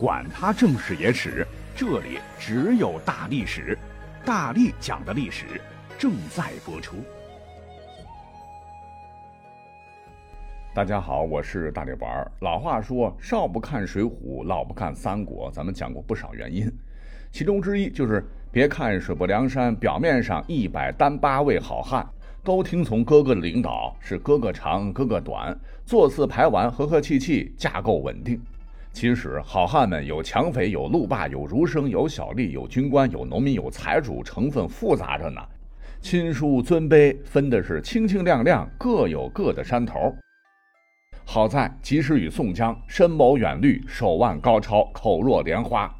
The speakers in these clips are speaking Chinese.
管他正史野史，这里只有大历史，大力讲的历史正在播出。大家好，我是大力丸儿。老话说，少不看水浒，老不看三国。咱们讲过不少原因，其中之一就是别看水泊梁山表面上一百单八位好汉，都听从哥哥的领导，是哥哥长哥哥短，座次排完和和气气，架构稳定。其实好汉们有强匪，有路霸，有儒生，有小吏，有军官，有农民，有财主，成分复杂着呢。亲疏尊卑分的是清清亮亮，各有各的山头。好在及时雨宋江深谋远虑，手腕高超，口若莲花。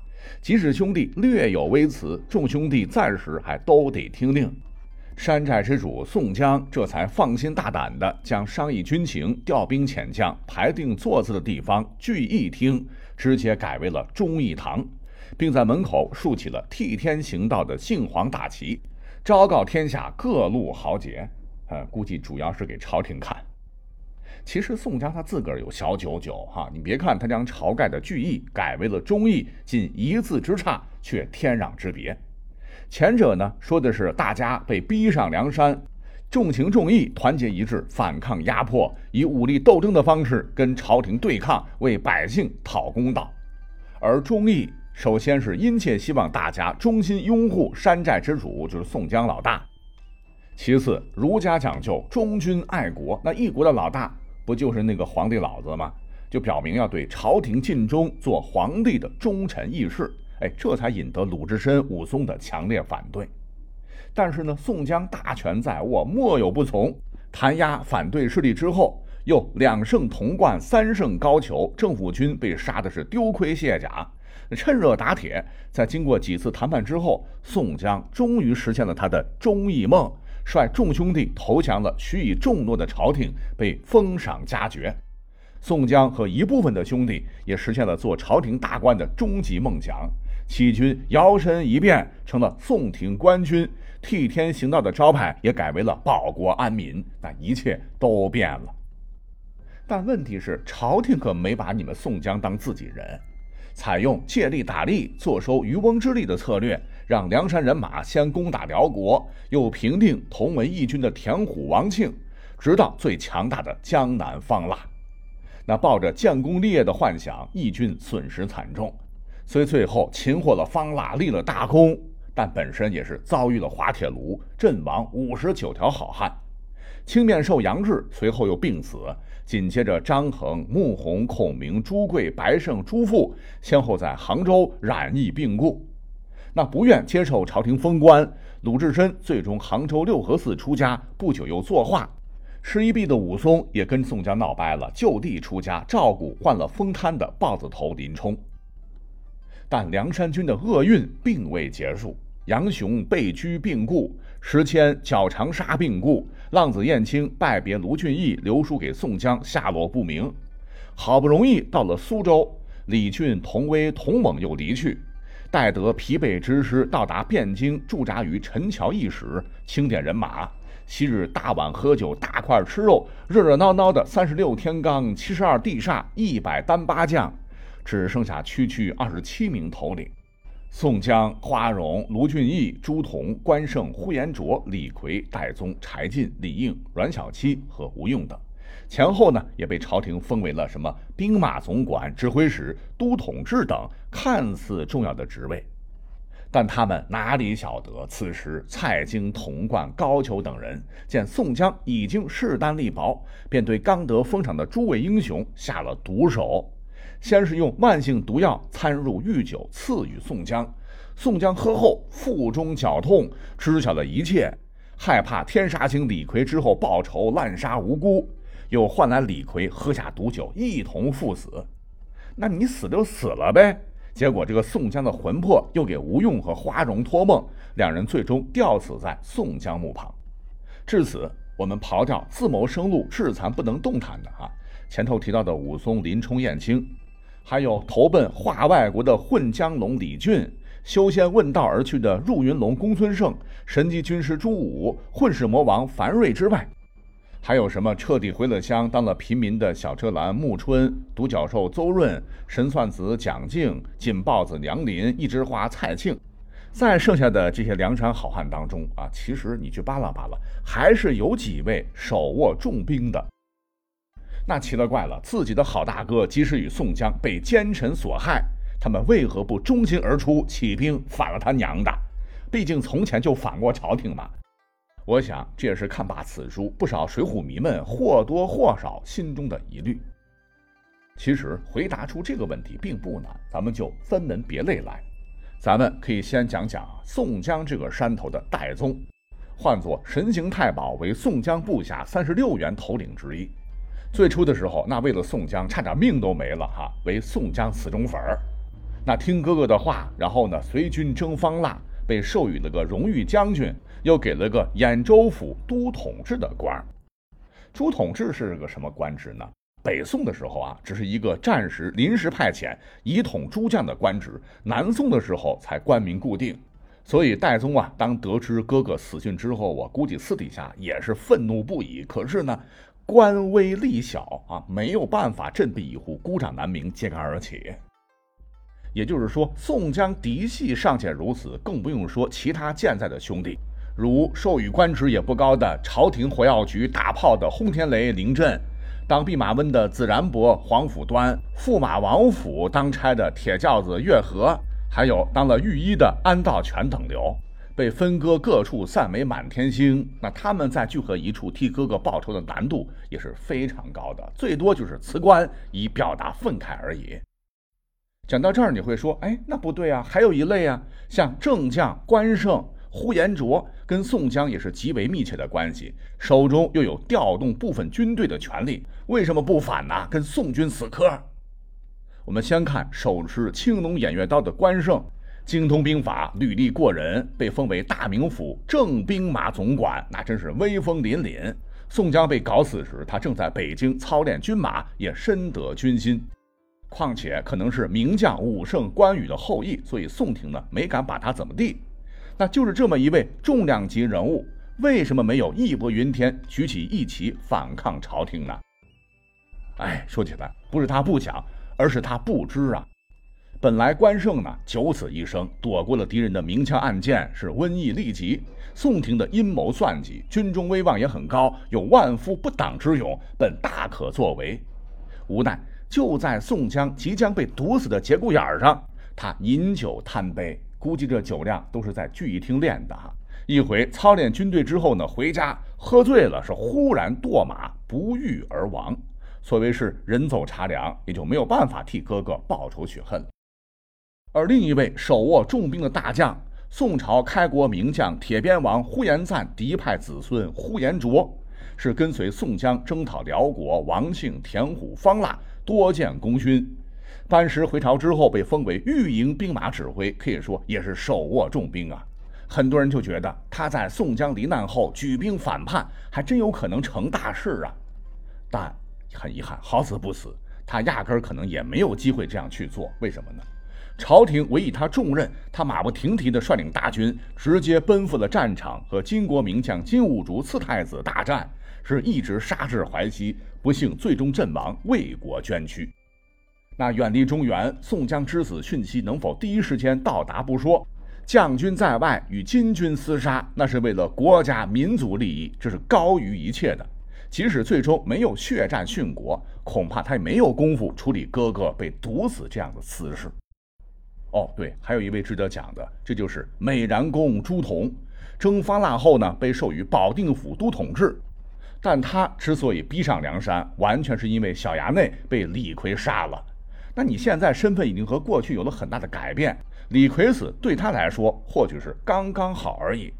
即使兄弟略有微词，众兄弟暂时还都得听令。山寨之主宋江这才放心大胆地将商议军情、调兵遣将、排定座次的地方聚义厅直接改为了忠义堂，并在门口竖起了替天行道的杏黄大旗，昭告天下各路豪杰。呃，估计主要是给朝廷看。其实宋江他自个儿有小九九哈，你别看他将晁盖的聚义改为了忠义，仅一字之差，却天壤之别。前者呢，说的是大家被逼上梁山，重情重义，团结一致，反抗压迫，以武力斗争的方式跟朝廷对抗，为百姓讨公道。而忠义，首先是殷切希望大家忠心拥护山寨之主，就是宋江老大。其次，儒家讲究忠君爱国，那一国的老大不就是那个皇帝老子吗？就表明要对朝廷尽忠，做皇帝的忠臣义士。哎，这才引得鲁智深、武松的强烈反对。但是呢，宋江大权在握，莫有不从。弹压反对势力之后，又两胜潼关，三胜高俅，政府军被杀的是丢盔卸甲。趁热打铁，在经过几次谈判之后，宋江终于实现了他的忠义梦，率众兄弟投降了许以重诺的朝廷，被封赏加爵。宋江和一部分的兄弟也实现了做朝廷大官的终极梦想。起军摇身一变成了宋廷官军，替天行道的招牌也改为了保国安民，那一切都变了。但问题是，朝廷可没把你们宋江当自己人，采用借力打力、坐收渔翁之利的策略，让梁山人马先攻打辽国，又平定同为义军的田虎、王庆，直到最强大的江南方腊。那抱着建功立业的幻想，义军损失惨重。虽最后擒获了方腊，立了大功，但本身也是遭遇了滑铁卢，阵亡五十九条好汉。青面兽杨志随后又病死，紧接着张衡、穆弘、孔明、朱贵、白胜、朱富先后在杭州染疫病故。那不愿接受朝廷封官，鲁智深最终杭州六合寺出家，不久又作画。失一臂的武松也跟宋江闹掰了，就地出家，照顾患了风瘫的豹子头林冲。但梁山军的厄运并未结束，杨雄被拘病故，石谦脚长沙病故，浪子燕青拜别卢俊义，留书给宋江，下落不明。好不容易到了苏州，李俊、童威、童猛又离去，待得疲惫之师到达汴京，驻扎于陈桥驿时，清点人马。昔日大碗喝酒，大块吃肉，热热闹闹的三十六天罡，七十二地煞，一百单八将。只剩下区区二十七名头领：宋江、花荣、卢俊义、朱仝、关胜、呼延灼、李逵、戴宗、柴进、李应、阮小七和吴用等。前后呢，也被朝廷封为了什么兵马总管、指挥使、都统制等看似重要的职位。但他们哪里晓得，此时蔡京、童贯、高俅等人见宋江已经势单力薄，便对刚得封赏的诸位英雄下了毒手。先是用慢性毒药掺入御酒赐予宋江，宋江喝后腹中绞痛，知晓了一切，害怕天杀星李逵之后报仇滥杀无辜，又换来李逵喝下毒酒，一同赴死。那你死就死了呗。结果这个宋江的魂魄又给吴用和花荣托梦，两人最终吊死在宋江墓旁。至此，我们刨掉自谋生路、致残不能动弹的啊，前头提到的武松、林冲、燕青。还有投奔华外国的混江龙李俊，修仙问道而去的入云龙公孙胜，神级军师朱武，混世魔王樊瑞之外，还有什么彻底回了乡，当了平民的小车兰穆春、独角兽邹润、神算子蒋敬、锦豹子梁林、一枝花蔡庆，在剩下的这些梁山好汉当中啊，其实你去扒拉扒拉，还是有几位手握重兵的。那奇了怪了，自己的好大哥即使与宋江被奸臣所害，他们为何不忠心而出，起兵反了他娘的？毕竟从前就反过朝廷嘛。我想，这也是看罢此书，不少水浒迷们或多或少心中的疑虑。其实回答出这个问题并不难，咱们就分门别类来。咱们可以先讲讲宋江这个山头的戴宗，唤作神行太保，为宋江部下三十六员头领之一。最初的时候，那为了宋江，差点命都没了哈，为宋江死忠粉儿。那听哥哥的话，然后呢，随军征方腊，被授予了个荣誉将军。又给了个兖州府都统制的官儿，朱统制是个什么官职呢？北宋的时候啊，只是一个暂时临时派遣以统诸将的官职；南宋的时候才官名固定。所以戴宗啊，当得知哥哥死讯之后，我估计私底下也是愤怒不已。可是呢，官微力小啊，没有办法振臂一呼，孤掌难鸣，揭竿而起。也就是说，宋江嫡系尚且如此，更不用说其他健在的兄弟。如授予官职也不高的朝廷火药局打炮的轰天雷林震，当弼马温的自然伯黄甫端，驸马王府当差的铁轿子岳和，还有当了御医的安道全等流，被分割各处散为满天星。那他们在聚合一处替哥哥报仇的难度也是非常高的，最多就是辞官以表达愤慨而已。讲到这儿，你会说，哎，那不对啊，还有一类啊，像正将关胜。呼延灼跟宋江也是极为密切的关系，手中又有调动部分军队的权利，为什么不反呢？跟宋军死磕？我们先看手持青龙偃月刀的关胜，精通兵法，履历过人，被封为大名府正兵马总管，那真是威风凛凛。宋江被搞死时，他正在北京操练军马，也深得军心。况且可能是名将武圣关羽的后裔，所以宋廷呢没敢把他怎么地。那就是这么一位重量级人物，为什么没有义薄云天，举起义旗反抗朝廷呢？哎，说起来不是他不想，而是他不知啊。本来关胜呢九死一生，躲过了敌人的明枪暗箭，是瘟疫痢疾。宋廷的阴谋算计，军中威望也很高，有万夫不挡之勇，本大可作为。无奈就在宋江即将被毒死的节骨眼上，他饮酒贪杯。估计这酒量都是在聚义厅练的哈。一回操练军队之后呢，回家喝醉了，是忽然堕马不育而亡。所谓是人走茶凉，也就没有办法替哥哥报仇雪恨。而另一位手握重兵的大将，宋朝开国名将铁鞭王呼延赞嫡派子孙呼延灼，是跟随宋江征讨辽国王庆、田虎、方腊，多建功勋。班师回朝之后，被封为御营兵马指挥，可以说也是手握重兵啊。很多人就觉得他在宋江罹难后举兵反叛，还真有可能成大事啊。但很遗憾，好死不死，他压根儿可能也没有机会这样去做。为什么呢？朝廷委以他重任，他马不停蹄地率领大军直接奔赴了战场，和金国名将金兀术次太子大战，是一直杀至淮西，不幸最终阵亡，为国捐躯。那远离中原，宋江之死讯息能否第一时间到达不说，将军在外与金军厮杀，那是为了国家民族利益，这是高于一切的。即使最终没有血战殉国，恐怕他也没有功夫处理哥哥被毒死这样的私事。哦，对，还有一位值得讲的，这就是美髯公朱仝，征方腊后呢，被授予保定府都统制，但他之所以逼上梁山，完全是因为小衙内被李逵杀了。那你现在身份已经和过去有了很大的改变，李逵死对他来说或许是刚刚好而已。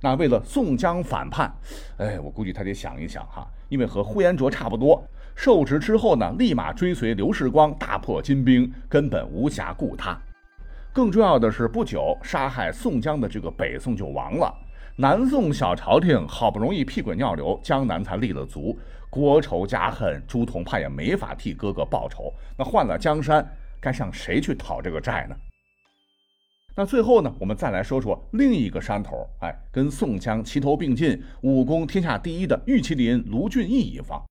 那为了宋江反叛，哎，我估计他得想一想哈，因为和呼延灼差不多，受职之后呢，立马追随刘世光大破金兵，根本无暇顾他。更重要的是，不久杀害宋江的这个北宋就亡了，南宋小朝廷好不容易屁滚尿流，江南才立了足。国仇家恨，朱仝怕也没法替哥哥报仇。那换了江山，该向谁去讨这个债呢？那最后呢，我们再来说说另一个山头，哎，跟宋江齐头并进、武功天下第一的玉麒麟卢俊义一方。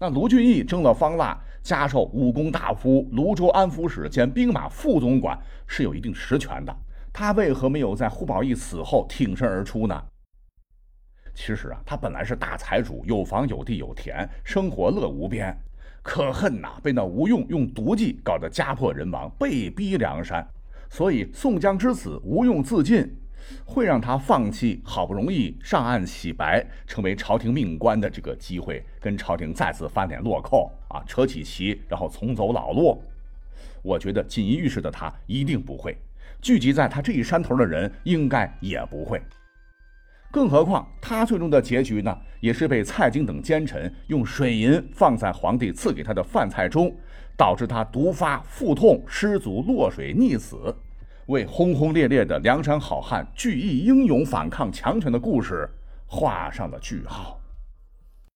那卢俊义征了方腊，加授武功大夫、泸州安抚使兼兵马副总管，是有一定实权的。他为何没有在胡宝义死后挺身而出呢？其实啊，他本来是大财主，有房有地有田，生活乐无边。可恨呐，被那吴用用毒计搞得家破人亡，被逼梁山。所以宋江之死，吴用自尽，会让他放弃好不容易上岸洗白，成为朝廷命官的这个机会，跟朝廷再次翻脸落扣啊，扯起旗，然后重走老路。我觉得锦衣玉食的他一定不会，聚集在他这一山头的人应该也不会。更何况他最终的结局呢，也是被蔡京等奸臣用水银放在皇帝赐给他的饭菜中。导致他毒发腹痛，失足落水溺死，为轰轰烈烈的梁山好汉聚义英勇反抗强权的故事画上了句号。